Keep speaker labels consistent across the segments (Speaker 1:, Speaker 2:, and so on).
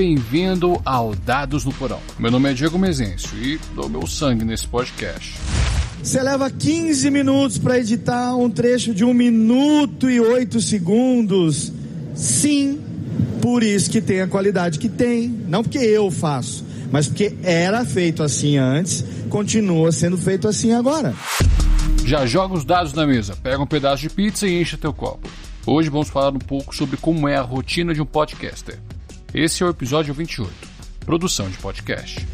Speaker 1: bem-vindo ao Dados no Porão. Meu nome é Diego Mezencio e dou meu sangue nesse podcast.
Speaker 2: Você leva 15 minutos para editar um trecho de um minuto e oito segundos. Sim, por isso que tem a qualidade que tem. Não porque eu faço, mas porque era feito assim antes, continua sendo feito assim agora.
Speaker 1: Já joga os dados na mesa, pega um pedaço de pizza e enche teu copo. Hoje vamos falar um pouco sobre como é a rotina de um podcaster. Esse é o episódio 28, produção de podcast.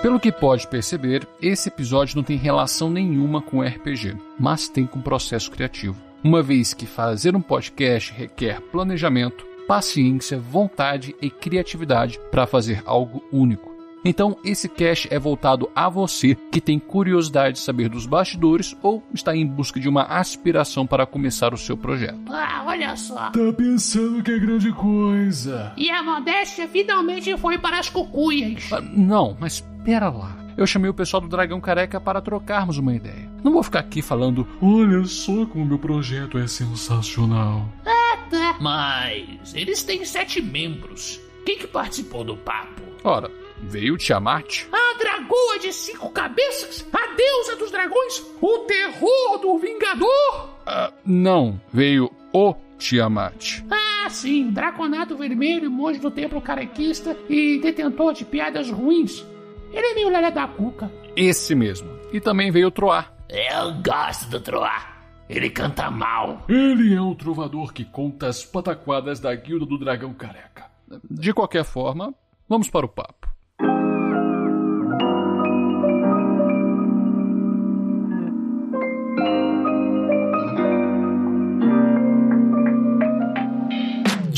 Speaker 1: Pelo que pode perceber, esse episódio não tem relação nenhuma com RPG, mas tem com processo criativo. Uma vez que fazer um podcast requer planejamento, paciência, vontade e criatividade para fazer algo único. Então, esse cast é voltado a você que tem curiosidade de saber dos bastidores ou está em busca de uma aspiração para começar o seu projeto.
Speaker 3: Ah, olha só.
Speaker 1: Tá pensando que é grande coisa?
Speaker 3: E a modéstia finalmente foi para as cucuias.
Speaker 1: Ah, não, mas pera lá. Eu chamei o pessoal do Dragão Careca para trocarmos uma ideia. Não vou ficar aqui falando, olha só como meu projeto é sensacional.
Speaker 3: Ah, tá. Mas eles têm sete membros. Quem que participou do papo?
Speaker 1: Ora, veio Tiamat.
Speaker 3: A dragoa de cinco cabeças? A deusa dos dragões? O terror do Vingador?
Speaker 1: Ah, não, veio o Tiamat.
Speaker 3: Ah, sim, Draconato Vermelho, monge do templo carequista e detentor de piadas ruins. Ele é meio lelé da cuca.
Speaker 1: Esse mesmo. E também veio o Troar.
Speaker 3: Eu gosto do Troar. Ele canta mal.
Speaker 1: Ele é um trovador que conta as pataquadas da Guilda do Dragão Careca. De qualquer forma, vamos para o papo.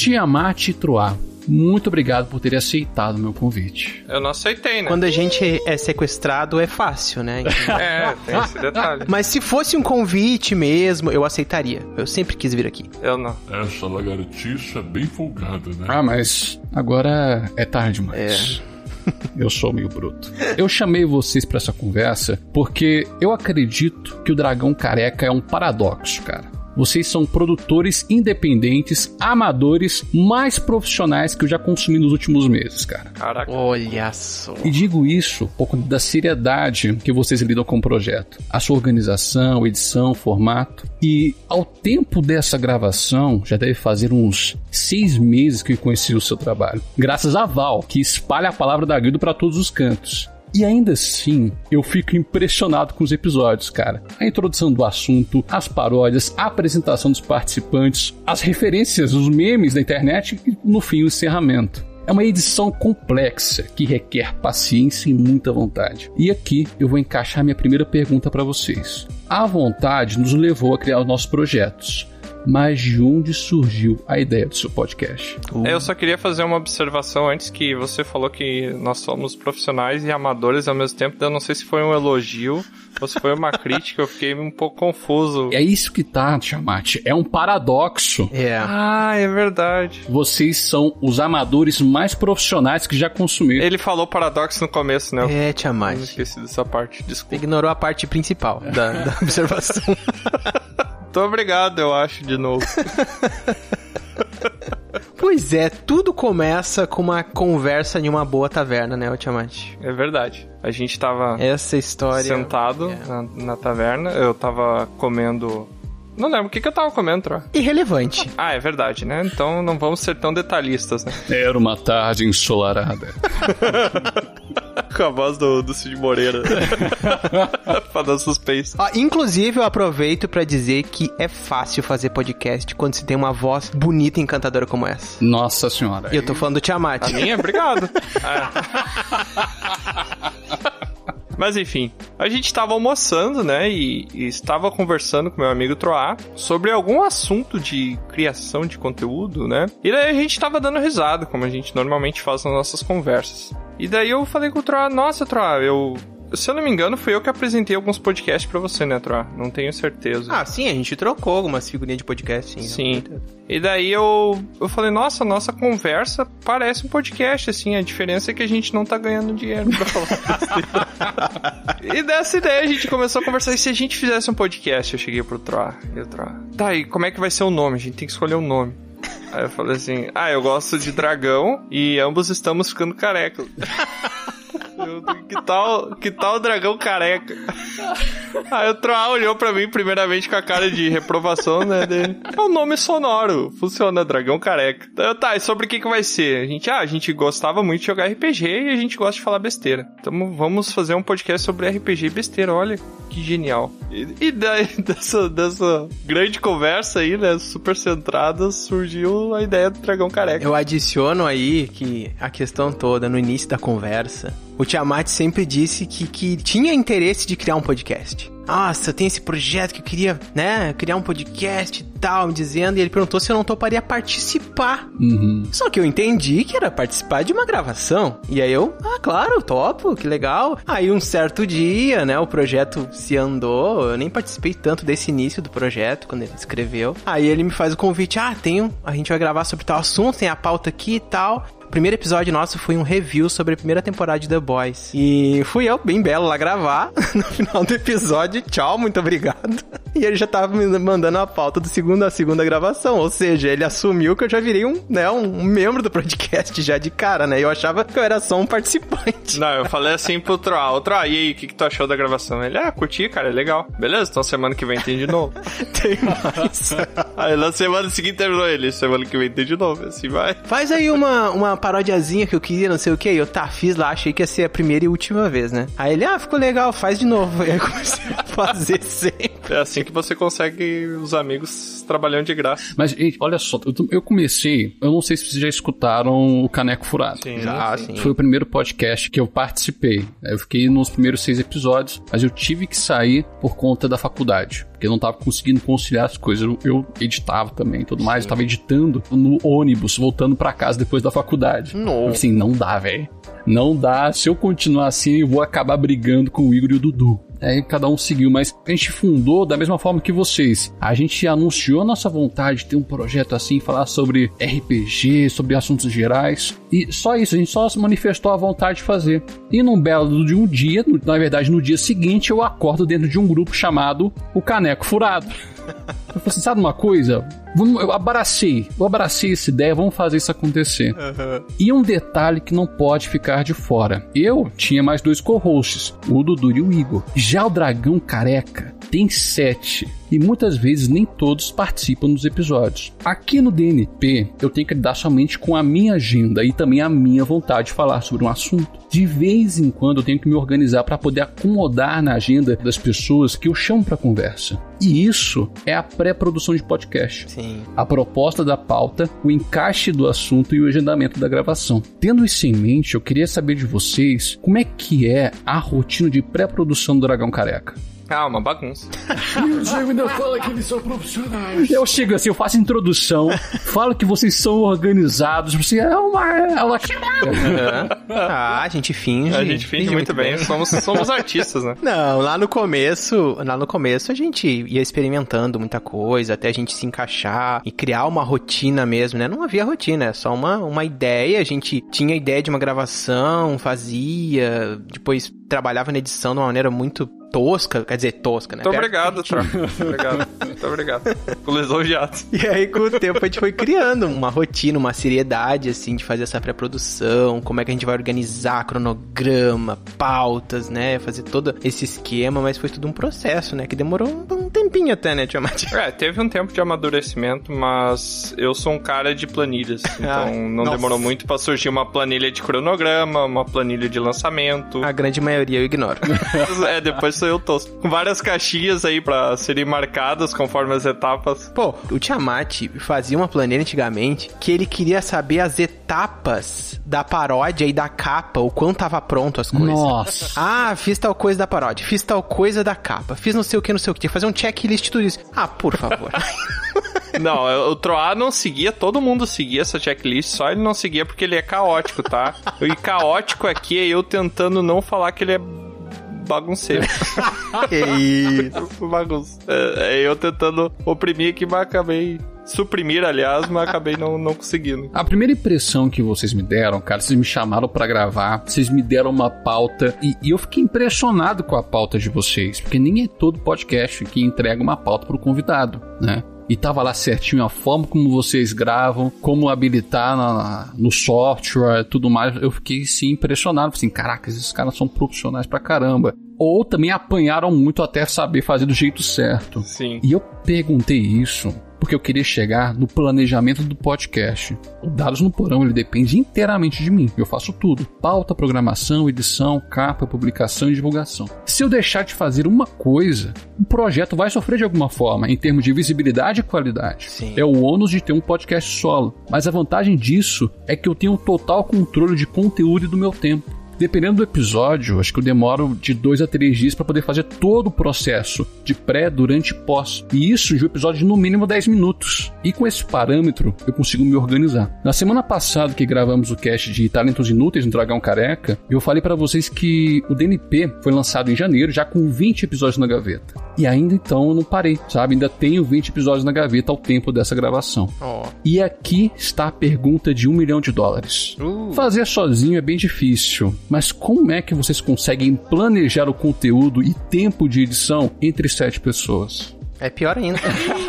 Speaker 1: Tiamat Troar, muito obrigado por ter aceitado o meu convite.
Speaker 4: Eu não aceitei, né?
Speaker 5: Quando a gente é sequestrado é fácil, né?
Speaker 4: É, tem esse detalhe.
Speaker 5: Mas se fosse um convite mesmo, eu aceitaria. Eu sempre quis vir aqui.
Speaker 4: Eu não.
Speaker 6: Essa lagartixa é bem folgada, né?
Speaker 1: Ah, mas agora é tarde demais. Eu sou meio bruto. Eu chamei vocês para essa conversa porque eu acredito que o dragão careca é um paradoxo, cara. Vocês são produtores independentes, amadores, mais profissionais que eu já consumi nos últimos meses, cara.
Speaker 4: Caraca.
Speaker 5: Olha só.
Speaker 1: E digo isso por conta da seriedade que vocês lidam com o projeto. A sua organização, edição, formato. E ao tempo dessa gravação, já deve fazer uns seis meses que eu conheci o seu trabalho. Graças a Val, que espalha a palavra da Guilda para todos os cantos. E ainda assim, eu fico impressionado com os episódios, cara. A introdução do assunto, as paródias, a apresentação dos participantes, as referências, os memes da internet e, no fim, o encerramento. É uma edição complexa que requer paciência e muita vontade. E aqui eu vou encaixar minha primeira pergunta para vocês. A vontade nos levou a criar os nossos projetos. Mas de onde surgiu a ideia do seu podcast?
Speaker 4: Eu só queria fazer uma observação antes que você falou que nós somos profissionais e amadores ao mesmo tempo. Eu não sei se foi um elogio ou se foi uma crítica. Eu fiquei um pouco confuso.
Speaker 1: É isso que tá, Tiamat. É um paradoxo.
Speaker 5: É.
Speaker 4: Ah, é verdade.
Speaker 1: Vocês são os amadores mais profissionais que já consumiram.
Speaker 4: Ele falou paradoxo no começo, né?
Speaker 5: É,
Speaker 4: eu
Speaker 5: Tiamat.
Speaker 4: esqueci dessa parte. Desculpa.
Speaker 5: Ignorou a parte principal da, da observação.
Speaker 4: Muito obrigado, eu acho, de novo.
Speaker 5: pois é, tudo começa com uma conversa em uma boa taverna, né, ô Tiamat?
Speaker 4: É verdade. A gente tava
Speaker 5: Essa história.
Speaker 4: sentado
Speaker 5: É.
Speaker 4: na, na taverna. Eu tava comendo. Não lembro o que, que eu tava comendo, Tro.
Speaker 5: Irrelevante.
Speaker 4: Ah, é verdade, né? Então não vamos ser tão detalhistas, né?
Speaker 1: Era uma tarde ensolarada.
Speaker 4: Com a voz do, do Cid Moreira. pra dar suspense.
Speaker 5: Ó, inclusive, eu aproveito pra dizer que é fácil fazer podcast quando se tem uma voz bonita e encantadora como essa.
Speaker 1: Nossa senhora.
Speaker 5: E eu tô falando do Tiamat.
Speaker 4: A minha? Obrigado. É. Mas enfim, a gente tava almoçando, né? E, e estava conversando com meu amigo Troá sobre algum assunto de criação de conteúdo, né? E daí a gente tava dando risada, como a gente normalmente faz nas nossas conversas. E daí eu falei com o Troá, nossa, Troá, eu. se eu não me engano, fui eu que apresentei alguns podcasts pra você, né, Troa? Não tenho certeza.
Speaker 5: Ah, sim, a gente trocou algumas figurinhas de podcast, sim.
Speaker 4: Sim. E daí eu, eu falei, nossa, nossa conversa parece um podcast, assim. A diferença é que a gente não tá ganhando dinheiro pra falar. e dessa ideia a gente começou a conversar. E se a gente fizesse um podcast? Eu cheguei pro Troa. E o Troa, tá, e como é que vai ser o nome? A gente tem que escolher um nome. Aí eu falei assim: Ah, eu gosto de dragão e ambos estamos ficando carecas. Eu, que tal, que tal o dragão careca? Aí o Troá olhou pra mim primeiramente com a cara de reprovação, né, dele. É um nome sonoro, funciona, dragão careca. Então, tá, e sobre o que que vai ser? A gente, ah, a gente gostava muito de jogar RPG e a gente gosta de falar besteira. Então vamos fazer um podcast sobre RPG e besteira, olha que genial. E, e daí, dessa, dessa grande conversa aí, né, super centrada, surgiu a ideia do dragão careca.
Speaker 5: Eu adiciono aí que a questão toda, no início da conversa, o Tiamat sempre disse que, que tinha interesse de criar um podcast. Nossa, eu tenho esse projeto que eu queria, né, criar um podcast e tal, me dizendo, e ele perguntou se eu não toparia participar.
Speaker 1: Uhum.
Speaker 5: Só que eu entendi que era participar de uma gravação. E aí eu, ah, claro, topo, que legal. Aí um certo dia, né, o projeto se andou, eu nem participei tanto desse início do projeto, quando ele escreveu. Aí ele me faz o convite, ah, tenho, a gente vai gravar sobre tal assunto, tem a pauta aqui e tal. O primeiro episódio nosso foi um review sobre a primeira temporada de The Boys. E fui eu, bem belo, lá gravar. No final do episódio, tchau, muito obrigado. E ele já tava me mandando a pauta do segundo a segunda gravação. Ou seja, ele assumiu que eu já virei um, né, um membro do podcast já de cara, né? Eu achava que eu era só um participante.
Speaker 4: Não, eu falei assim pro Troá, o Troá, e aí, o que, que tu achou da gravação? Ele, ah, curti, cara, é legal. Beleza, então semana que vem tem de novo.
Speaker 5: Tem mais.
Speaker 4: aí na semana seguinte terminou ele, semana que vem tem de novo, assim vai.
Speaker 5: Faz aí uma, uma parodiazinha que eu queria, não sei o que. Eu, tá, fiz lá, achei que ia ser a primeira e última vez, né? Aí ele, ah, ficou legal, faz de novo. Aí eu comecei a fazer sempre.
Speaker 4: É assim que você consegue os amigos trabalhando de graça.
Speaker 1: Mas, gente, olha só, eu, eu comecei, eu não sei se vocês já escutaram o Caneco Furado.
Speaker 4: Sim,
Speaker 5: Já, sim.
Speaker 1: Foi o primeiro podcast que eu participei. Eu fiquei nos primeiros seis episódios, mas eu tive que sair por conta da faculdade. Porque eu não tava conseguindo conciliar as coisas. Eu, eu editava também e tudo mais. Eu tava editando no ônibus, voltando pra casa depois da faculdade.
Speaker 5: Não.
Speaker 1: Assim, não dá, velho. Não dá. Se eu continuar assim, eu vou acabar brigando com o Igor e o Dudu. Aí cada um seguiu, mas a gente fundou da mesma forma que vocês. A gente anunciou a nossa vontade de ter um projeto assim, falar sobre RPG, sobre assuntos gerais. E só isso, a gente só se manifestou a vontade de fazer. E num belo de um dia, na verdade no dia seguinte, eu acordo dentro de um grupo chamado O Caneco Furado. Eu falei assim, sabe uma coisa? Vamos, eu abracei, eu abracei essa ideia, vamos fazer isso acontecer. E um detalhe que não pode ficar de fora. Eu tinha mais dois co-hosts, o Dudu e o Igor. Já o Dragão Careca tem sete. E muitas vezes nem todos participam dos episódios. Aqui no DNP, eu tenho que lidar somente com a minha agenda e também a minha vontade de falar sobre um assunto. De vez em quando eu tenho que me organizar para poder acomodar na agenda das pessoas que eu chamo para conversa. E isso é a pré-produção de podcast
Speaker 5: Sim.
Speaker 1: a proposta da pauta, o encaixe do assunto e o agendamento da gravação. Tendo isso em mente, eu queria saber de vocês como é que é a rotina de pré-produção do Dragão Careca.
Speaker 4: Ah, uma bagunça.
Speaker 3: E o Diego ainda fala que eles são profissionais.
Speaker 1: Eu chego assim, eu faço introdução, falo que vocês são organizados, você é uma. É uma...
Speaker 5: Ah, a gente finge.
Speaker 4: A gente finge muito bem, somos, somos artistas, né?
Speaker 5: Não, lá no começo, lá no começo a gente ia experimentando muita coisa, até a gente se encaixar e criar uma rotina mesmo, né? Não havia rotina, é só uma, uma ideia, a gente tinha ideia de uma gravação, fazia, depois trabalhava na edição de uma maneira muito tosca, quer dizer, tosca, né?
Speaker 4: Muito obrigado, Tro. Muito obrigado. Muito obrigado. Lisonjeado.
Speaker 5: E aí, com o tempo, a gente foi criando uma rotina, uma seriedade, assim, de fazer essa pré-produção, como é que a gente vai organizar cronograma, pautas, né? Fazer todo esse esquema, mas foi tudo um processo, né? Que demorou um tempinho até, né, Tiamat?
Speaker 4: É, teve um tempo de amadurecimento, mas eu sou um cara de planilhas. Então
Speaker 5: Ah,
Speaker 4: não
Speaker 5: nossa.
Speaker 4: demorou muito pra surgir uma planilha de cronograma, uma planilha de lançamento.
Speaker 5: A grande maioria eu ignoro.
Speaker 4: É, depois sou eu tosco. Com várias caixinhas aí pra serem marcadas conforme as etapas.
Speaker 5: Pô, o Tiamat fazia uma planilha antigamente que ele queria saber as etapas da paródia e da capa, o quanto tava pronto as coisas.
Speaker 1: Nossa.
Speaker 5: Ah, fiz tal coisa da paródia, fiz tal coisa da capa, fiz não sei o que, não sei o que. Fazer um checklist de tudo isso. Ah, por favor.
Speaker 4: Não, o Troá não seguia, todo mundo seguia essa checklist, só ele não seguia porque ele é caótico, tá? E caótico aqui é eu tentando não falar que ele é bagunceiro.
Speaker 5: Que isso.
Speaker 4: Bagunça. É, é eu tentando oprimir aqui, mas acabei. Suprimir, aliás, mas acabei não, não conseguindo.
Speaker 1: A primeira impressão que vocês me deram, cara, vocês me chamaram pra gravar, vocês me deram uma pauta e, e eu fiquei impressionado com a pauta de vocês, porque nem é todo podcast que entrega uma pauta pro convidado, né? E tava lá certinho a forma como vocês gravam, como habilitar na- no software, tudo mais. Eu fiquei sim impressionado. Assim, caraca, esses caras são profissionais pra caramba. Ou também apanharam muito até saber fazer do jeito certo.
Speaker 4: Sim.
Speaker 1: E eu perguntei isso porque eu queria chegar no planejamento do podcast. O Dados no Porão ele depende inteiramente de mim. Eu faço tudo: pauta, programação, edição, capa, publicação e divulgação. Se eu deixar de fazer uma coisa, o projeto vai sofrer de alguma forma em termos de visibilidade e qualidade.
Speaker 5: Sim.
Speaker 1: É o ônus de ter um podcast solo. Mas a vantagem disso é que eu tenho total controle de conteúdo e do meu tempo. Dependendo do episódio, acho que eu demoro de dois a três dias para poder fazer todo o processo de pré, durante e pós. E isso de um episódio de no mínimo 10 minutos. E com esse parâmetro, eu consigo me organizar. Na semana passada que gravamos o cast de Talentos Inúteis no Dragão Careca, eu falei para vocês que o DNP foi lançado em janeiro, já com 20 episódios na gaveta. E ainda então eu não parei, sabe? Ainda tenho 20 episódios na gaveta ao tempo dessa gravação.
Speaker 5: Ó.
Speaker 1: E aqui está a pergunta de um milhão de dólares.
Speaker 5: Uh.
Speaker 1: Fazer sozinho é bem difícil, mas como é que vocês conseguem planejar o conteúdo e tempo de edição entre sete pessoas?
Speaker 5: É pior ainda.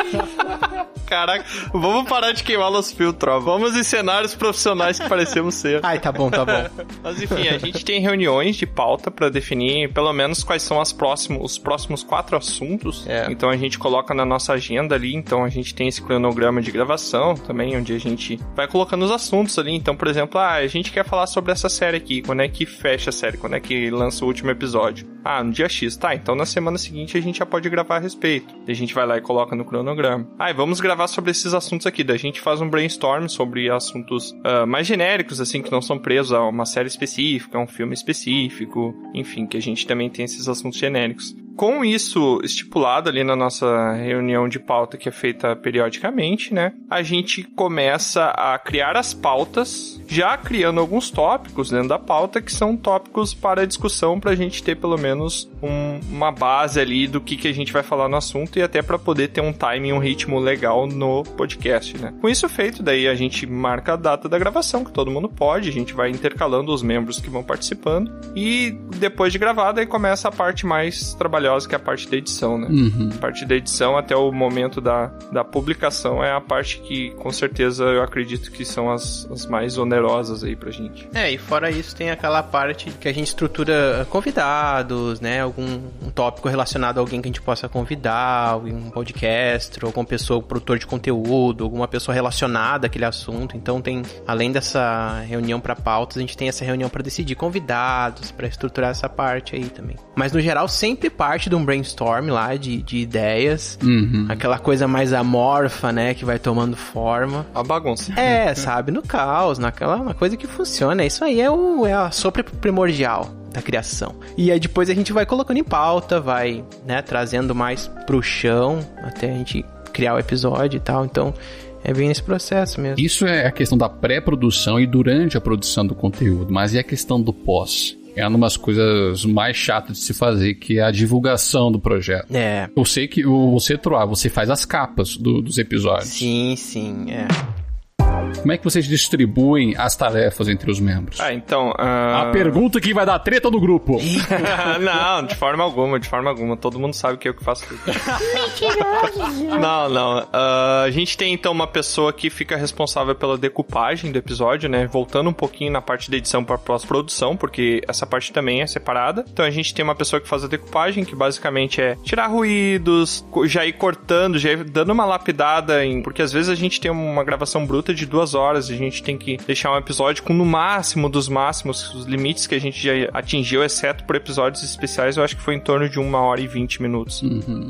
Speaker 4: Caraca, vamos parar de queimar os filtros, ó. Vamos em cenários profissionais que parecemos ser.
Speaker 5: Ai, tá bom, tá bom.
Speaker 4: Mas enfim, a gente tem reuniões de pauta pra definir pelo menos quais são as próximos, os próximos quatro assuntos.
Speaker 5: É.
Speaker 4: Então a gente coloca na nossa agenda ali. Então a gente tem esse cronograma de gravação também, onde a gente vai colocando os assuntos ali. Então, por exemplo, ah, a gente quer falar sobre essa série aqui. Quando é que fecha a série? Quando é que lança o último episódio? Ah, no dia X. Tá, então na semana seguinte a gente já pode gravar a respeito. Daí a gente vai lá e coloca no cronograma. Ah, e vamos gravar sobre esses assuntos aqui. Daí a gente faz um brainstorm sobre assuntos ah, mais genéricos, assim, que não são presos a uma série específica, a um filme específico. Enfim, que a gente também tem esses assuntos genéricos. Com isso estipulado ali na nossa reunião de pauta que é feita periodicamente, né? A gente começa a criar as pautas, já criando alguns tópicos dentro da pauta que são tópicos para discussão para a gente ter pelo menos um- uma base ali do que, que a gente vai falar no assunto e até para poder ter um timing, um ritmo legal no podcast, né? Com isso feito, daí a gente marca a data da gravação, que todo mundo pode, a gente vai intercalando os membros que vão participando e depois de gravada aí começa a parte mais trabalhosa, que é a parte da edição, né?
Speaker 1: Uhum.
Speaker 4: A parte da edição até o momento da, da publicação é a parte que, com certeza, eu acredito que são as, as mais onerosas aí pra gente.
Speaker 5: É, e fora isso tem aquela parte que a gente estrutura convidados, né? Algum um tópico relacionado a alguém que a gente possa convidar, um podcast, ou alguma pessoa, produtor de conteúdo, alguma pessoa relacionada àquele assunto. Então tem, além dessa reunião para pautas, a gente tem essa reunião para decidir convidados, para estruturar essa parte aí também. Mas no geral sempre parte de um brainstorm lá de, de ideias,
Speaker 1: Uhum.
Speaker 5: aquela coisa mais amorfa, né, que vai tomando forma.
Speaker 4: A bagunça.
Speaker 5: É, sabe, no caos, naquela uma coisa que funciona. Isso aí é, o, é a sopra primordial da criação. E aí depois a gente vai colocando em pauta, vai, né, trazendo mais pro chão até a gente criar o episódio e tal. Então, é bem nesse processo mesmo.
Speaker 1: Isso é a questão da pré-produção e durante a produção do conteúdo, mas e a questão do pós? É uma das coisas mais chatas de se fazer, que é a divulgação do projeto.
Speaker 5: É.
Speaker 1: Eu sei que o- você, Troá, você faz as capas do- dos episódios.
Speaker 5: Sim, sim, é.
Speaker 1: Como é que vocês distribuem as tarefas entre os membros?
Speaker 4: Ah, então. ah,
Speaker 1: A pergunta que vai dar treta no grupo.
Speaker 4: não, de forma alguma, de forma alguma. Todo mundo sabe que eu que faço tudo. Não, não. Ah, a gente tem então uma pessoa que fica responsável pela decupagem do episódio, né? Voltando um pouquinho na parte da edição para pós-produção, porque essa parte também é separada. Então a gente tem uma pessoa que faz a decupagem, que basicamente é tirar ruídos, já ir cortando, já ir dando uma lapidada em. Porque às vezes a gente tem uma gravação bruta de duas horas, e a gente tem que deixar um episódio com no máximo dos máximos, os limites que a gente já atingiu, exceto por episódios especiais, eu acho que foi em torno de uma hora e vinte minutos.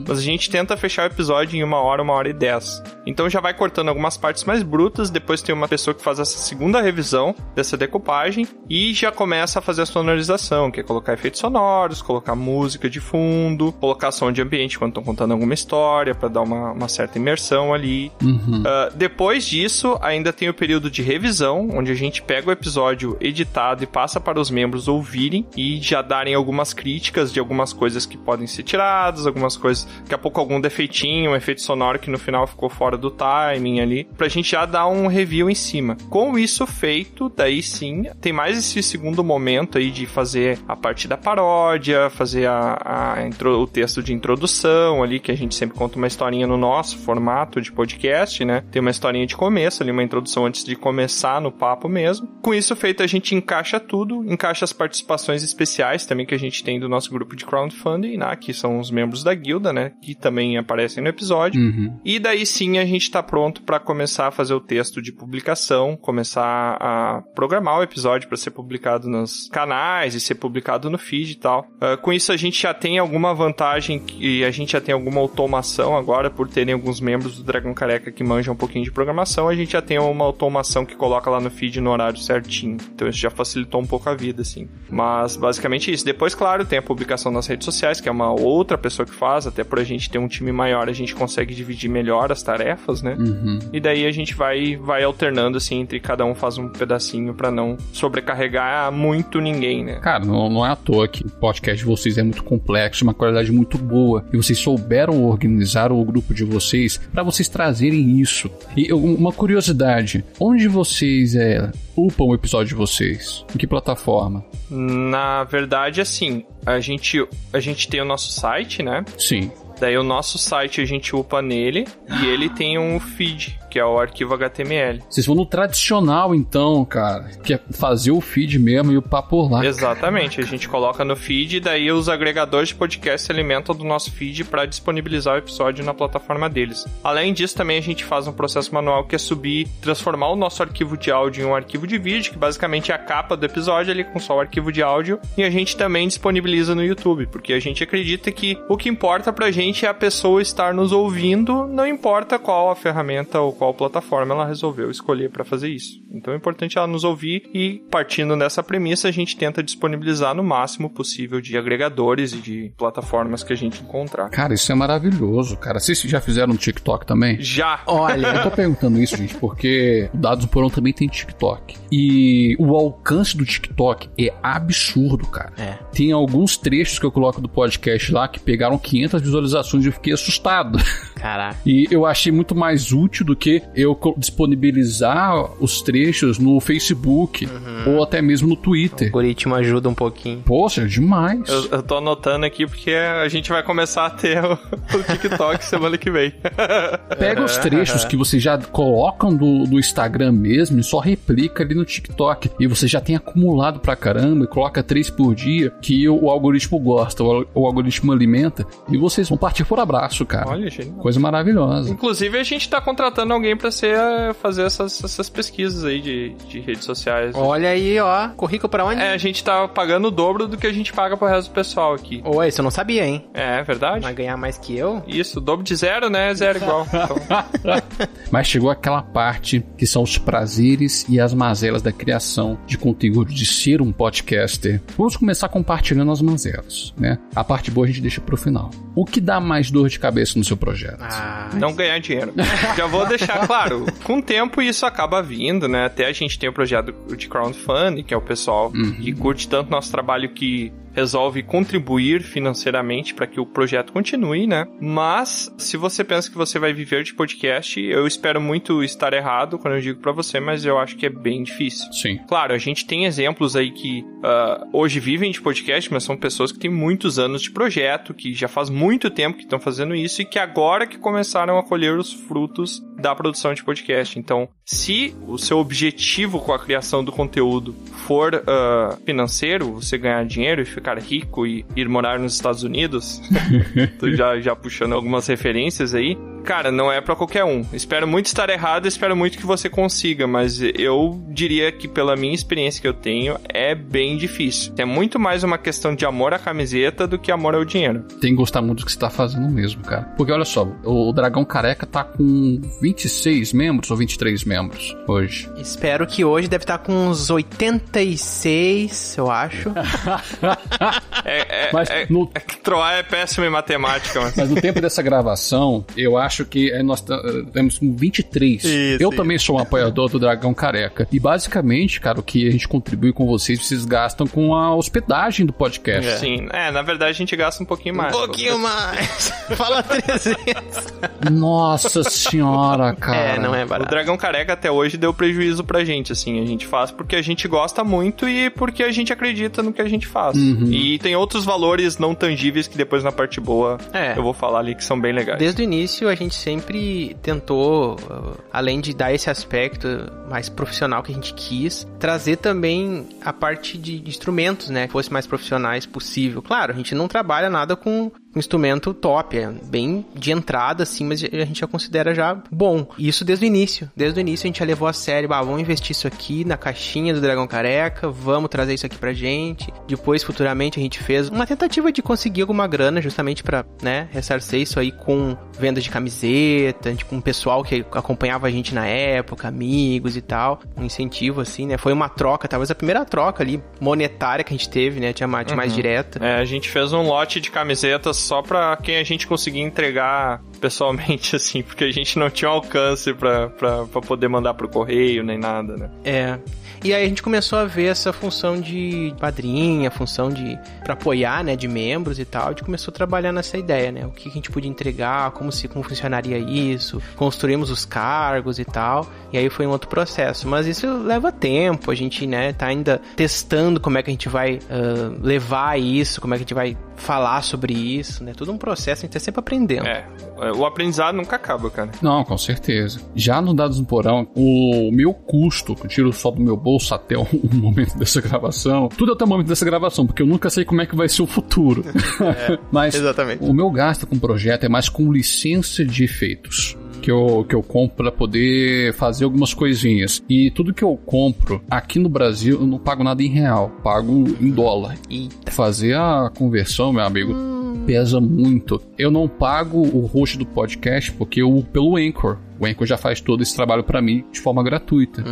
Speaker 4: Mas a gente tenta fechar o episódio em uma hora, uma hora e dez. Então já vai cortando algumas partes mais brutas, depois tem uma pessoa que faz essa segunda revisão dessa decupagem e já começa a fazer a sonorização, que é colocar efeitos sonoros, colocar música de fundo, colocar som de ambiente quando estão contando alguma história, pra dar uma, uma certa imersão ali.
Speaker 1: Uhum.
Speaker 4: Ah, depois disso, ainda tem o período de revisão, onde a gente pega o episódio editado e passa para os membros ouvirem e já darem algumas críticas de algumas coisas que podem ser tiradas, algumas coisas, daqui a pouco algum defeitinho, um efeito sonoro que no final ficou fora do timing ali, pra gente já dar um review em cima. Com isso feito, daí sim, tem mais esse segundo momento aí de fazer a parte da paródia, fazer a, a intro, o texto de introdução ali, que a gente sempre conta uma historinha no nosso formato de podcast, né? Tem uma historinha de começo ali, uma introdução antes de começar no papo mesmo. Com isso feito, a gente encaixa tudo, encaixa as participações especiais também que a gente tem do nosso grupo de crowdfunding, né? Que são os membros da guilda, né? Que também aparecem no episódio.
Speaker 1: Uhum.
Speaker 4: E daí sim a gente tá pronto para começar a fazer o texto de publicação, começar a programar o episódio para ser publicado nos canais e ser publicado no feed e tal. Uh, com isso a gente já tem alguma vantagem e a gente já tem alguma automação agora por terem alguns membros do Dragão Careca que manjam um pouquinho de programação, a gente já tem uma automação que coloca lá no feed no horário certinho. Então isso já facilitou um pouco a vida, assim. Mas basicamente isso. Depois, claro, tem a publicação nas redes sociais, que é uma outra pessoa que faz, até por a gente ter um time maior, a gente consegue dividir melhor as tarefas, né?
Speaker 1: Uhum.
Speaker 4: E daí a gente vai, vai alternando, assim, entre cada um faz um pedacinho para não sobrecarregar muito ninguém, né?
Speaker 1: Cara, não, não é à toa que o podcast de vocês é muito complexo, uma qualidade muito boa. E vocês souberam organizar o grupo de vocês para vocês trazerem isso. E uma curiosidade: onde vocês é, upam o episódio de vocês? Em que plataforma?
Speaker 4: Na verdade, assim, a gente, a gente tem o nosso site, né?
Speaker 1: Sim.
Speaker 4: Daí o nosso site a gente upa nele e ele tem um feed, que é o arquivo HTML.
Speaker 1: Vocês vão no tradicional, então, cara. Que é fazer o feed mesmo e upar por lá.
Speaker 4: Exatamente, a gente coloca no feed e daí os agregadores de podcast se alimentam do nosso feed para disponibilizar o episódio na plataforma deles. Além disso, também a gente faz um processo manual que é subir, transformar o nosso arquivo de áudio em um arquivo de vídeo, que basicamente é a capa do episódio ali com só o arquivo de áudio, e a gente também disponibiliza no YouTube, porque a gente acredita que o que importa pra gente é a pessoa estar nos ouvindo, não importa qual a ferramenta ou qual plataforma ela resolveu escolher para fazer isso. Então é importante ela nos ouvir e partindo dessa premissa a gente tenta disponibilizar no máximo possível de agregadores e de plataformas que a gente encontrar.
Speaker 1: Cara, isso é maravilhoso, cara. Vocês já fizeram no TikTok também?
Speaker 4: Já!
Speaker 5: Olha,
Speaker 1: Eu tô perguntando isso, gente, porque o Dados do Porão também tem TikTok. E o alcance do TikTok é absurdo, cara.
Speaker 5: É.
Speaker 1: Tem alguns trechos que eu coloco do podcast lá que pegaram 500 visualizações e eu fiquei assustado.
Speaker 5: caraca.
Speaker 1: E eu achei muito mais útil do que eu disponibilizar os trechos no Facebook ou até mesmo no
Speaker 5: O
Speaker 1: Twitter.
Speaker 5: algoritmo ajuda um pouquinho.
Speaker 1: Poxa, demais.
Speaker 4: Eu, eu tô anotando aqui porque a gente vai começar a ter o, o TikTok semana que vem.
Speaker 1: Pega os trechos que vocês já colocam do, do Instagram mesmo e só replica ali no TikTok. E você já tem acumulado pra caramba e coloca três por dia que o, o algoritmo gosta, o, o algoritmo alimenta. E vocês vão partir por abraço, cara.
Speaker 4: Olha, gente.
Speaker 1: Coisa maravilhosa.
Speaker 4: Inclusive, a gente tá contratando alguém pra ser, fazer essas, essas pesquisas aí de, de redes sociais.
Speaker 5: Olha aí, ó. Currículo pra onde?
Speaker 4: É, a gente tá pagando o dobro do que a gente paga pro resto do pessoal aqui.
Speaker 5: Oi, isso eu não sabia, hein?
Speaker 4: É, é verdade?
Speaker 5: Vai ganhar mais que eu?
Speaker 4: Isso, o dobro de zero, né? Zero igual. Então,
Speaker 1: Mas chegou aquela parte que são os prazeres e as mazelas da criação de conteúdo, de ser um podcaster. Vamos começar compartilhando as mazelas, né? A parte boa a gente deixa pro final. O que dá mais dor de cabeça no seu projeto?
Speaker 5: Ah,
Speaker 4: não ganhar dinheiro. Já vou deixar claro, com o tempo isso acaba vindo, né? Até a gente tem o projeto de crowdfunding, que é o pessoal que curte tanto nosso trabalho que resolve contribuir financeiramente para que o projeto continue, né? Mas se você pensa que você vai viver de podcast, eu espero muito estar errado quando eu digo para você, mas eu acho que é bem difícil.
Speaker 1: Sim.
Speaker 4: Claro, a gente tem exemplos aí que ah, hoje vivem de podcast, mas são pessoas que têm muitos anos de projeto, que já faz muito tempo que estão fazendo isso e que agora que começaram a colher os frutos da produção de podcast. Então, se o seu objetivo com a criação do conteúdo for ah, financeiro, você ganhar dinheiro e ficar rico e ir morar nos Estados Unidos, já, já puxando algumas referências aí, Cara, não é pra qualquer um. Espero muito estar errado, espero muito que você consiga, mas eu diria que pela minha experiência que eu tenho, é bem difícil. É muito mais uma questão de amor à camiseta do que amor ao dinheiro.
Speaker 1: Tem que gostar muito do que você tá fazendo mesmo, cara. Porque olha só, o Dragão Careca tá com 26 membros ou 23 membros hoje.
Speaker 5: espero que hoje deve estar com uns 86, eu acho.
Speaker 4: É, é,
Speaker 1: Mas
Speaker 4: é-
Speaker 1: no-
Speaker 4: é que Troar é péssimo em matemática, mas...
Speaker 1: Mas no tempo dessa gravação, eu acho acho que é, nós eh, temos 23.
Speaker 5: Isso,
Speaker 1: eu
Speaker 5: isso.
Speaker 1: também sou um apoiador do Dragão Careca. E basicamente, cara, o que a gente contribui com vocês, vocês gastam com a hospedagem do podcast.
Speaker 4: Sim, é, na verdade a gente gasta um pouquinho mais.
Speaker 5: Um pouquinho mais. Fala 300.
Speaker 1: Nossa senhora, cara.
Speaker 5: É, não é
Speaker 4: O
Speaker 5: barato.
Speaker 4: Dragão Careca até hoje deu prejuízo pra gente, assim. A gente faz porque a gente gosta muito e porque a gente acredita no que a gente faz. E tem outros valores não tangíveis que depois na parte boa
Speaker 5: É.
Speaker 4: eu vou falar ali que são bem legais.
Speaker 5: Desde o início, a gente sempre tentou, uh, além de dar esse aspecto mais profissional que a gente quis, trazer também a parte de instrumentos, né? Que fosse mais profissionais possível. Claro, a gente não trabalha nada com um instrumento top, é bem de entrada, assim, mas a gente já considera já bom. Isso desde o início. Desde o início a gente já levou a sério, ah, vamos investir isso aqui na caixinha do Dragão Careca, vamos trazer isso aqui pra gente. Depois, futuramente, a gente fez uma tentativa de conseguir alguma grana, justamente pra, né, ressarcer isso aí com venda de camiseta, tipo, um pessoal que acompanhava a gente na época, amigos e tal. Um incentivo, assim, né? Foi uma troca, talvez a primeira troca ali, monetária que a gente teve, né? Tinha mais, mais direta.
Speaker 4: É, a gente fez um lote de camisetas só pra quem a gente conseguir entregar pessoalmente, assim, porque a gente não tinha alcance pra poder mandar pro correio nem nada, né?
Speaker 5: É. E aí a gente começou a ver essa função de padrinha, função de para apoiar, né, de membros e tal. A gente começou a trabalhar nessa ideia, né? O que a gente podia entregar, como se como funcionaria isso, construímos os cargos e tal. E aí foi um outro processo, mas isso leva tempo. A gente, né, tá ainda testando como é que a gente vai ah, levar isso, como é que a gente vai falar sobre isso, né? Tudo um processo, a gente tá sempre aprendendo.
Speaker 4: É, o aprendizado nunca acaba, cara.
Speaker 1: Não, com certeza. Já no Dados no Porão, o meu custo, que eu tiro só do meu bolso até o momento dessa gravação, tudo até o momento dessa gravação, porque eu nunca sei como é que vai ser o futuro. Mas
Speaker 5: exatamente.
Speaker 1: o meu gasto com o projeto é mais com licença de efeitos. Que eu, que eu compro para poder fazer algumas coisinhas. E tudo que eu compro aqui no Brasil, eu não pago nada em real, pago em dólar.
Speaker 5: Eita.
Speaker 1: Fazer a conversão, meu amigo, pesa muito. Eu não pago o host do podcast porque eu pelo Anchor. O Anchor já faz todo esse trabalho pra mim de forma gratuita.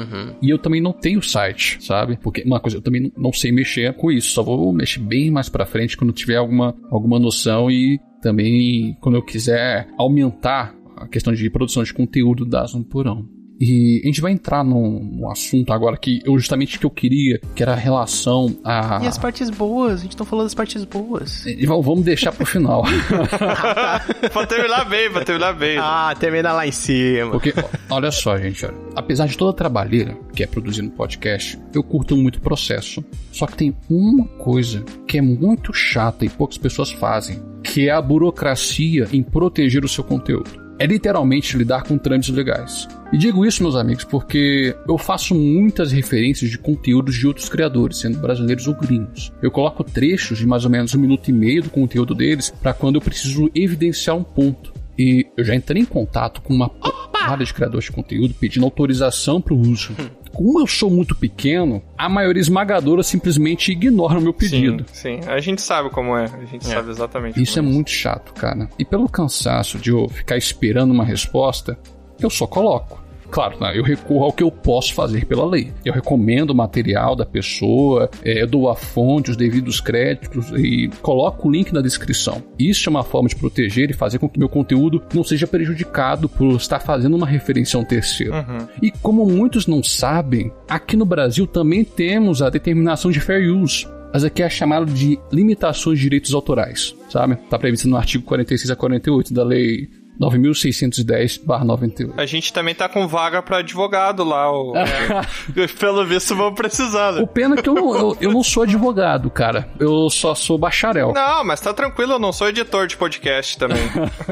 Speaker 1: E eu também não tenho site, sabe? Porque uma coisa, eu também não- sei mexer com isso. Só vou mexer bem mais pra frente quando tiver alguma, alguma noção e também quando eu quiser aumentar a questão de produção de conteúdo da Zona Porão. E a gente vai entrar num, num assunto agora que eu justamente que eu queria, que era a relação a.
Speaker 5: E as partes boas? A gente não falou das partes boas.
Speaker 1: E Vamos deixar pro final.
Speaker 4: pra terminar bem, pra terminar bem.
Speaker 5: Ah, termina lá em cima.
Speaker 1: Porque, olha só, gente, olha, apesar de toda a trabalheira que é produzir no podcast, eu curto muito o processo. Só que tem uma coisa que é muito chata e poucas pessoas fazem, que é a burocracia em proteger o seu conteúdo. É literalmente lidar com trâmites legais. E digo isso, meus amigos, porque eu faço muitas referências de conteúdos de outros criadores, sendo brasileiros ou gringos. Eu coloco trechos de mais ou menos um minuto e meio do conteúdo deles para quando eu preciso evidenciar um ponto. E eu já entrei em contato com uma porrada de criadores de conteúdo pedindo autorização para o uso. Como eu sou muito pequeno, a maioria esmagadora simplesmente ignora o meu pedido.
Speaker 4: Sim, sim. A gente sabe como é. A gente sabe exatamente
Speaker 1: Isso é
Speaker 4: como
Speaker 1: muito chato, cara. E pelo cansaço de eu ficar esperando uma resposta, eu só coloco. Claro, né, eu recorro ao que eu posso fazer pela lei. Eu recomendo o material da pessoa, é, dou a fonte, os devidos créditos e coloco o link na descrição. Isso é uma forma de proteger e fazer com que meu conteúdo não seja prejudicado por estar fazendo uma referência a um terceiro. E como muitos não sabem, aqui no Brasil também temos a determinação de fair use. Mas aqui é chamado de limitações de direitos autorais, sabe? Está previsto no artigo 46 a 48 da lei 9610/98.
Speaker 4: A gente também tá com vaga pra advogado lá. O... Pelo visto, vamos precisar. né?
Speaker 1: O pena é que eu não, eu, eu não sou advogado, cara. Eu só sou bacharel.
Speaker 4: Não, mas tá tranquilo, eu não sou editor de podcast também.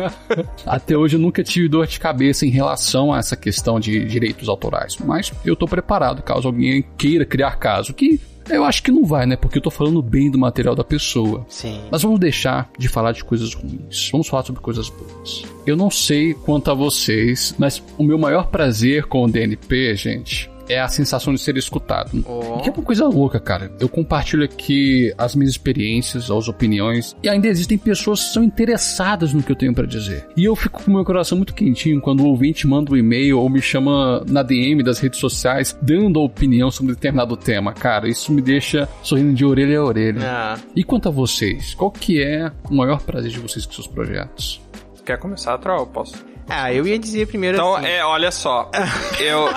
Speaker 1: Até hoje eu nunca tive dor de cabeça em relação a essa questão de direitos autorais. Mas eu tô preparado caso alguém queira criar caso. Que eu acho que não vai, né? Porque eu tô falando bem do material da pessoa.
Speaker 5: Sim.
Speaker 1: Mas vamos deixar de falar de coisas ruins. Vamos falar sobre coisas boas. Eu não sei quanto a vocês, mas o meu maior prazer com o DNP, gente, é a sensação de ser escutado.
Speaker 5: Oh.
Speaker 1: Que é uma coisa louca, cara. Eu compartilho aqui as minhas experiências, as opiniões, e ainda existem pessoas que são interessadas no que eu tenho pra dizer. E eu fico com o meu coração muito quentinho quando o ouvinte manda um e-mail ou me chama na DM das redes sociais dando a opinião sobre determinado tema. Cara, isso me deixa sorrindo de orelha a orelha.
Speaker 5: Ah,
Speaker 1: E quanto a vocês, qual que é o maior prazer de vocês com seus projetos?
Speaker 4: Quer começar, Troll? Posso?
Speaker 5: Ah, eu ia dizer primeiro
Speaker 4: Então,
Speaker 5: assim.
Speaker 4: é, olha só. Eu,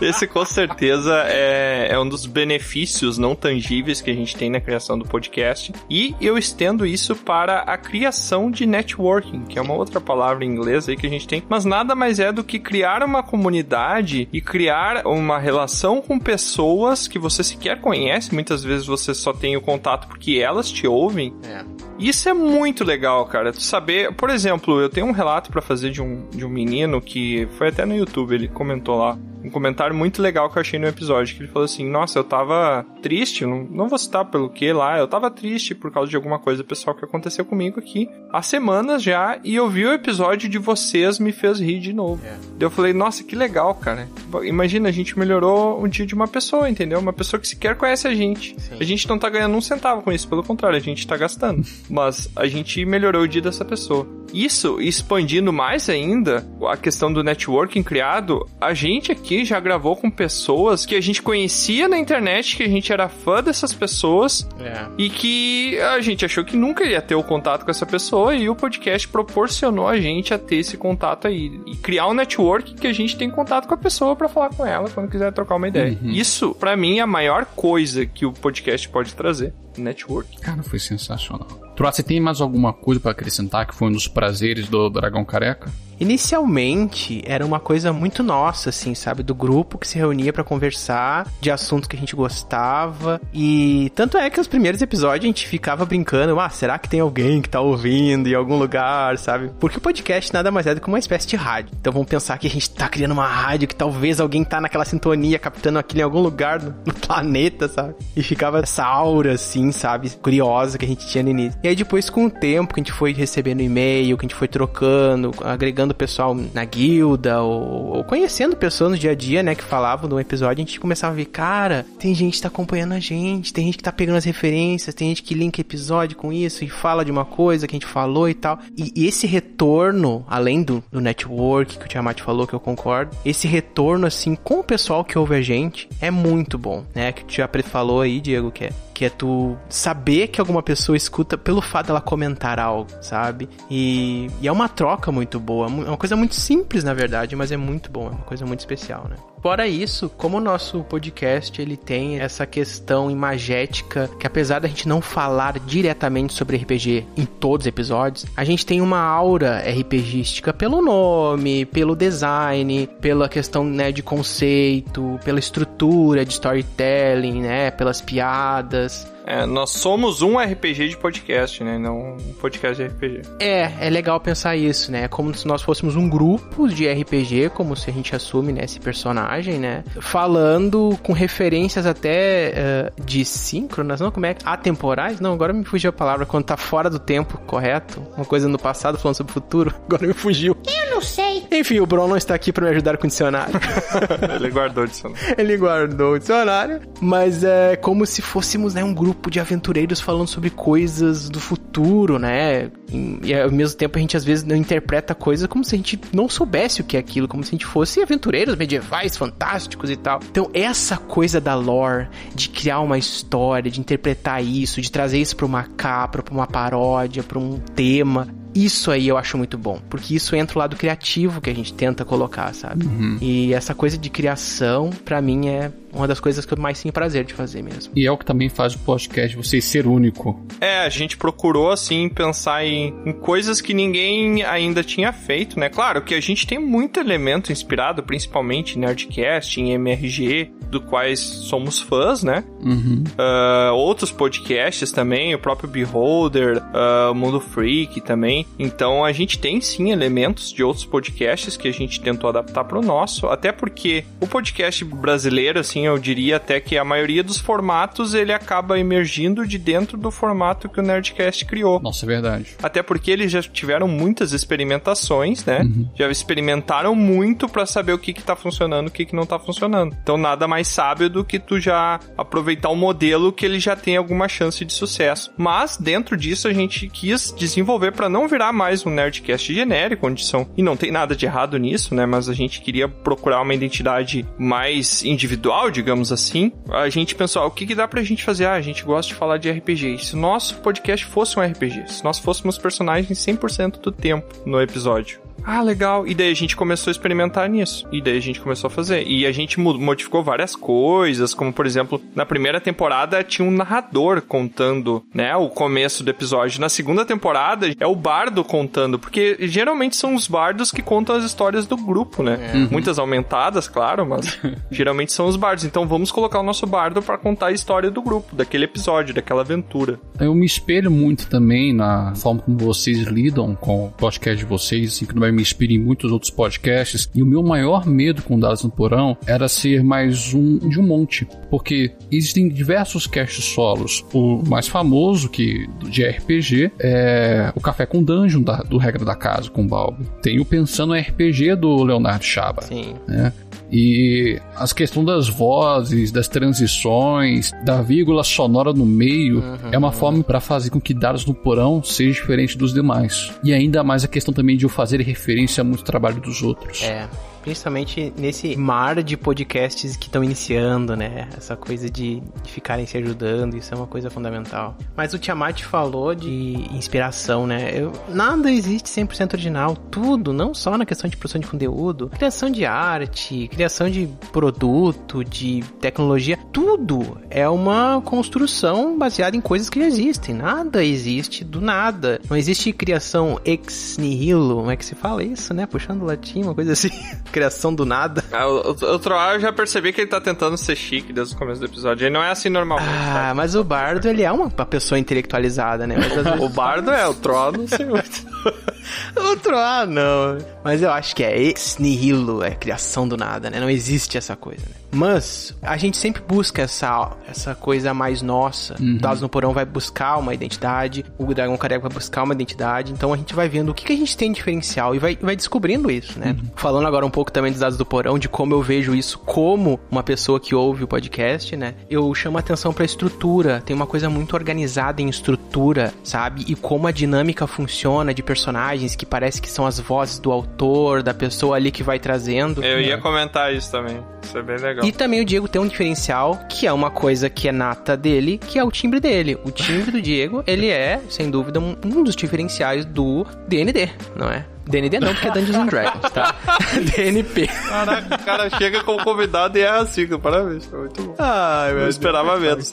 Speaker 4: esse com certeza é, é um dos benefícios não tangíveis que a gente tem na criação do podcast. E eu estendo isso para a criação de networking, que é uma outra palavra em inglês aí que a gente tem. Mas nada mais é do que criar uma comunidade e criar uma relação com pessoas que você sequer conhece. Muitas vezes você só tem o contato porque elas te ouvem.
Speaker 5: É.
Speaker 4: Isso é muito legal, cara. Saber, por exemplo, eu tenho um relato pra fazer de um, de um menino que foi até no YouTube, ele comentou lá. Um comentário muito legal que eu achei no episódio, que ele falou assim: Nossa, eu tava triste, não, não vou citar pelo que lá, eu tava triste por causa de alguma coisa pessoal que aconteceu comigo aqui há semanas já, e eu vi o episódio de vocês me fez rir de novo.
Speaker 5: É.
Speaker 4: Eu falei, nossa, que legal, cara. Imagina, a gente melhorou o dia de uma pessoa, entendeu? Uma pessoa que sequer conhece a gente.
Speaker 5: Sim.
Speaker 4: A gente não tá ganhando um centavo com isso, pelo contrário, a gente tá gastando. Mas a gente melhorou o dia dessa pessoa. Isso, expandindo mais ainda a questão do networking criado, a gente aqui já gravou com pessoas que a gente conhecia na internet, que a gente era fã dessas pessoas
Speaker 5: É.
Speaker 4: e que a gente achou que nunca ia ter o contato com essa pessoa e o podcast proporcionou a gente a ter esse contato aí e criar um network que a gente tem contato com a pessoa pra falar com ela quando quiser trocar uma ideia. Isso, pra mim, é a maior coisa que o podcast pode trazer. Network.
Speaker 1: Cara, foi sensacional. Troá, você tem mais alguma coisa pra acrescentar que foi um dos prazeres do Dragão Careca?
Speaker 5: Inicialmente era uma coisa muito nossa, assim, sabe? Do grupo que se reunia pra conversar de assuntos que a gente gostava. E tanto é que os primeiros episódios a gente ficava brincando, ah, será que tem alguém que tá ouvindo em algum lugar, sabe? Porque o podcast nada mais é do que uma espécie de rádio. Então vamos pensar que a gente tá criando uma rádio que talvez alguém tá naquela sintonia, captando aquilo em algum lugar no planeta, sabe? E ficava essa aura, assim, sabe? Curiosa que a gente tinha no início. E aí depois, com o tempo, que a gente foi recebendo e-mail, que a gente foi trocando, agregando pessoal na guilda, ou, ou conhecendo pessoas no dia a dia, né, que falavam do episódio, a gente começava a ver, cara, tem gente que tá acompanhando a gente, tem gente que tá pegando as referências, tem gente que linka episódio com isso e fala de uma coisa que a gente falou e tal. E, e esse retorno, além do, do network que o Tiamat falou, que eu concordo, esse retorno, assim, com o pessoal que ouve a gente, é muito bom, né, que tu já falou aí, Diego, que é que é tu saber que alguma pessoa escuta pelo fato dela comentar algo, sabe? E, e é uma troca muito boa, uma coisa muito simples na verdade, mas é muito bom, é uma coisa muito especial, né? Fora isso, como o nosso podcast ele tem essa questão imagética, que apesar da gente não falar diretamente sobre RPG em todos os episódios, a gente tem uma aura RPGística pelo nome, pelo design, pela questão né, de conceito, pela estrutura de storytelling, né, pelas piadas.
Speaker 4: É, nós somos um RPG de podcast, né? Não um podcast de RPG.
Speaker 5: É, é legal pensar isso, né? Como se nós fôssemos um grupo de RPG, como se a gente assume, né, esse personagem, né? Falando com referências até eh, de síncronas, não? Como é? Atemporais? Não, agora me fugiu a palavra. Quando tá fora do tempo, correto? Uma coisa no passado falando sobre o futuro. Agora me fugiu.
Speaker 3: Eu não sei.
Speaker 5: Enfim, o Bron não está aqui para me ajudar com o dicionário.
Speaker 4: Ele guardou disso. né?
Speaker 5: Ele guardou o dicionário, mas é como se fôssemos, né, um grupo de aventureiros falando sobre coisas do futuro, né? E, ao mesmo tempo a gente às vezes não interpreta coisas como se a gente não soubesse o que é aquilo, como se a gente fosse aventureiros medievais, fantásticos e tal. Então, essa coisa da lore, de criar uma história, de interpretar isso, de trazer isso pra uma capa, pra uma paródia, pra um tema, isso aí eu acho muito bom, porque isso entra o lado criativo que a gente tenta colocar, sabe? E essa coisa de criação, pra mim, é uma das coisas que eu mais tenho prazer de fazer mesmo.
Speaker 1: E é o que também faz o podcast você ser único.
Speaker 4: É, a gente procurou, assim, pensar em, em coisas que ninguém ainda tinha feito, né? Claro que a gente tem muito elemento inspirado, principalmente em Nerdcast, em MRG, do quais somos fãs, né?
Speaker 1: Uhum.
Speaker 4: Ah, outros podcasts também, o próprio Beholder, o Mundo Freak também. Então a gente tem sim elementos de outros podcasts que a gente tentou adaptar pro nosso, até porque o podcast brasileiro, assim, eu diria até que a maioria dos formatos ele acaba emergindo de dentro do formato que o Nerdcast criou.
Speaker 1: Nossa, é verdade.
Speaker 4: Até porque eles já tiveram muitas experimentações, né? Já experimentaram muito pra saber o que que tá funcionando, o que que não tá funcionando. Então nada mais sábio do que tu já aproveitar um modelo que ele já tem alguma chance de sucesso. Mas dentro disso a gente quis desenvolver pra não virar mais um Nerdcast genérico, onde são e não tem nada de errado nisso, né? Mas a gente queria procurar uma identidade mais individual, digamos assim. A gente pensou, ah, o que que dá pra gente fazer? Ah, a gente gosta de falar de RPG. E se nosso podcast fosse um RPG, se nós fôssemos personagens 100% do tempo no episódio. Ah, legal. E daí a gente começou a experimentar nisso. E daí a gente começou a fazer. E a gente modificou várias coisas, como por exemplo, na primeira temporada tinha um narrador contando, né, o começo do episódio. Na segunda temporada é o bardo contando, porque geralmente são os bardos que contam as histórias do grupo, né? Muitas aumentadas, claro, mas geralmente são os bardos. Então vamos colocar o nosso bardo pra contar a história do grupo, daquele episódio, daquela aventura.
Speaker 1: Eu me espelho muito também na forma como vocês lidam com o podcast de vocês, assim, que me inspira em muitos outros podcasts. E o meu maior medo com Dados no Porão era ser mais um de um monte. Porque existem diversos casts solos. O mais famoso que de RPG é o Café com Dungeon da- do Regra da Casa com o Balbo. Tem o Pensando em RPG do Leonardo Chaba
Speaker 5: Sim.
Speaker 1: né? E as questões das vozes, das transições, da vírgula sonora no meio, é uma forma para fazer com que Dados no Porão seja diferente dos demais. E ainda mais a questão também de eu fazer referência a muito trabalho dos outros.
Speaker 5: É. Principalmente nesse mar de podcasts que estão iniciando, né? Essa coisa de, de ficarem se ajudando, isso é uma coisa fundamental. Mas o Tiamat falou de inspiração, né? Eu- nada existe 100% original. Tudo, não só na questão de produção de conteúdo, criação de arte, criação de produto, de tecnologia, tudo é uma construção baseada em coisas que já existem. Nada existe do nada. Não existe criação ex nihilo, como é que se fala isso, né? Puxando latim, uma coisa assim. criação do nada.
Speaker 4: Ah, o, o, o Troar eu já percebi que ele tá tentando ser chique desde o começo do episódio. Ele não é assim normalmente.
Speaker 5: Ah, mas o Bardo, ele é uma pessoa intelectualizada, né?
Speaker 4: O Bardo é, o Troll não sei muito.
Speaker 5: Outro, ah, não. Mas eu acho que é ex nihilo, é criação do nada, né? Não existe essa coisa, né? Mas a gente sempre busca essa, essa coisa mais nossa. O Dados no Porão vai buscar uma identidade, o Dragão Careca vai buscar uma identidade. Então a gente vai vendo o que, que a gente tem de diferencial e vai, vai descobrindo isso, né? Falando agora um pouco também dos Dados do Porão, de como eu vejo isso como uma pessoa que ouve o podcast, né? Eu chamo a atenção pra estrutura. Tem uma coisa muito organizada em estrutura, sabe? E como a dinâmica funciona de personagens que parece que são as vozes do autor, da pessoa ali que vai trazendo.
Speaker 4: Eu ia comentar isso também. Isso é bem legal.
Speaker 5: E também o Diego tem um diferencial, que é uma coisa que é nata dele, que é o timbre dele. O timbre do Diego, ele é, sem dúvida, um, um dos diferenciais do DND, não é? DND não, porque é Dungeons and Dragons, tá? DNP.
Speaker 4: Caraca, o cara chega como convidado e é assim, parabéns. Foi muito bom.
Speaker 5: Ai,
Speaker 4: Eu esperava menos.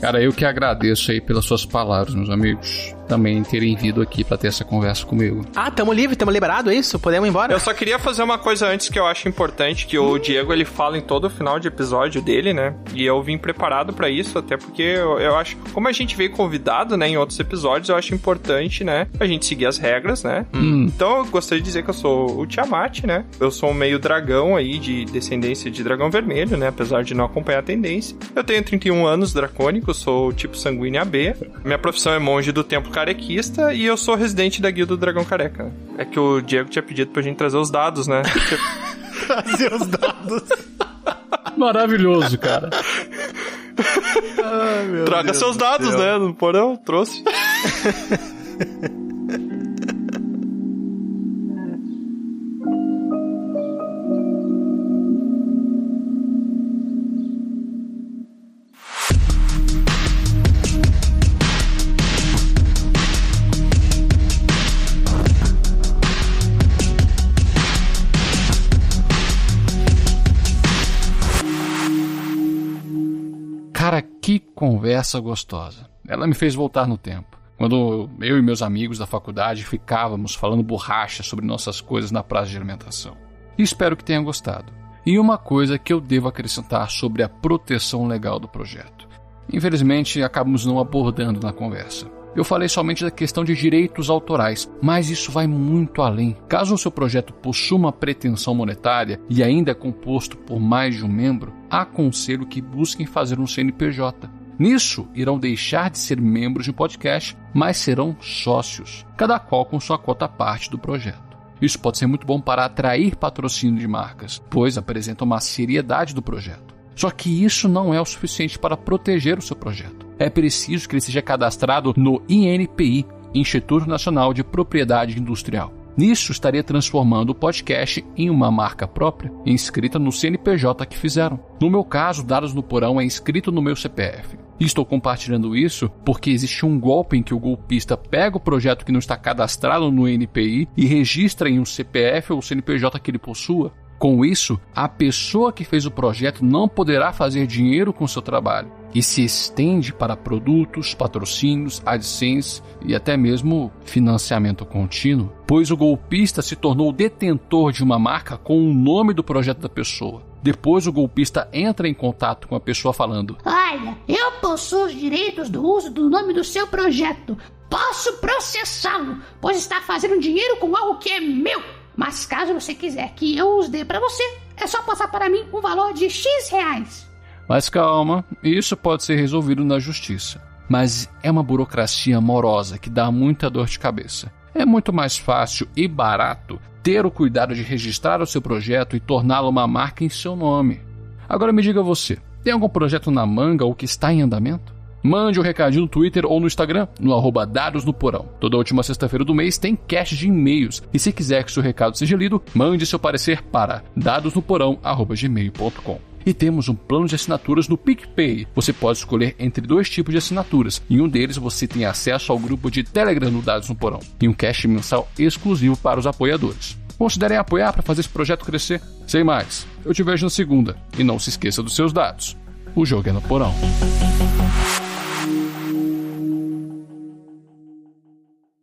Speaker 1: Cara, eu que agradeço aí pelas suas palavras, meus amigos. Também terem vindo aqui para ter essa conversa comigo.
Speaker 5: Ah, tamo livre, tamo liberado, é isso? Podemos ir embora?
Speaker 4: Eu só queria fazer uma coisa antes que eu acho importante, que o Diego ele fala em todo o final de episódio dele, né? E eu vim preparado pra isso, até porque eu, eu acho, como a gente veio convidado, né, em outros episódios, eu acho importante, né, a gente seguir as regras, né? Então eu gostaria de dizer que eu sou o Tiamat, né? Eu sou um meio dragão aí de descendência de dragão vermelho, né? Apesar de não acompanhar a tendência. Eu tenho 31 anos dracônico, sou tipo sanguíneo AB. Minha profissão é monge do templo carequista e eu sou residente da guilda do dragão careca. É que o Diego tinha pedido pra gente trazer os dados, né?
Speaker 5: trazer os dados.
Speaker 1: Maravilhoso, cara.
Speaker 4: Traga seus dados, né? No porão, trouxe.
Speaker 1: que conversa gostosa. Ela me fez voltar no tempo. Quando eu e meus amigos da faculdade ficávamos falando borracha sobre nossas coisas na praça de alimentação. Espero que tenha gostado. E uma coisa que eu devo acrescentar sobre a proteção legal do projeto. Infelizmente, acabamos não abordando na conversa. Eu falei somente da questão de direitos autorais, mas isso vai muito além. Caso o seu projeto possua uma pretensão monetária e ainda é composto por mais de um membro, aconselho que busquem fazer um CNPJ. Nisso, irão deixar de ser membros de podcast, mas serão sócios, cada qual com sua cota parte do projeto. Isso pode ser muito bom para atrair patrocínio de marcas, pois apresenta uma seriedade do projeto. Só que isso não é o suficiente para proteger o seu projeto. É preciso que ele seja cadastrado no INPI, Instituto Nacional de Propriedade Industrial. Nisso estaria transformando o podcast em uma marca própria, inscrita no CNPJ que fizeram. No meu caso, Dados no Porão é inscrito no meu CPF. Estou compartilhando isso porque existe um golpe em que o golpista pega o projeto que não está cadastrado no NPI e registra em um CPF ou CNPJ que ele possua. Com isso, a pessoa que fez o projeto não poderá fazer dinheiro com seu trabalho e se estende para produtos, patrocínios, AdSense e até mesmo financiamento contínuo, pois o golpista se tornou detentor de uma marca com o nome do projeto da pessoa. Depois o golpista entra em contato com a pessoa falando:
Speaker 3: Olha, eu possuo os direitos do uso do nome do seu projeto. Posso processá-lo, pois está fazendo dinheiro com algo que é meu. Mas caso você quiser que eu os dê para você, é só passar para mim um valor de X reais.
Speaker 1: Mas calma, isso pode ser resolvido na justiça. Mas é uma burocracia morosa que dá muita dor de cabeça. É muito mais fácil e barato ter o cuidado de registrar o seu projeto e torná-lo uma marca em seu nome. Agora me diga você, tem algum projeto na manga ou que está em andamento? Mande um recadinho no Twitter ou no Instagram, no arroba Dados no Porão. Toda última sexta-feira do mês tem cache de e-mails. E se quiser que seu recado seja lido, mande seu parecer para dadosnoporão.gmail.com. E temos um plano de assinaturas no PicPay. Você pode escolher entre dois tipos de assinaturas. Em um deles você tem acesso ao grupo de Telegram no Dados no Porão e um cache mensal exclusivo para os apoiadores. Considerem apoiar para fazer esse projeto crescer. Sem mais, eu te vejo na segunda. E não se esqueça dos seus dados. O jogo é no Porão.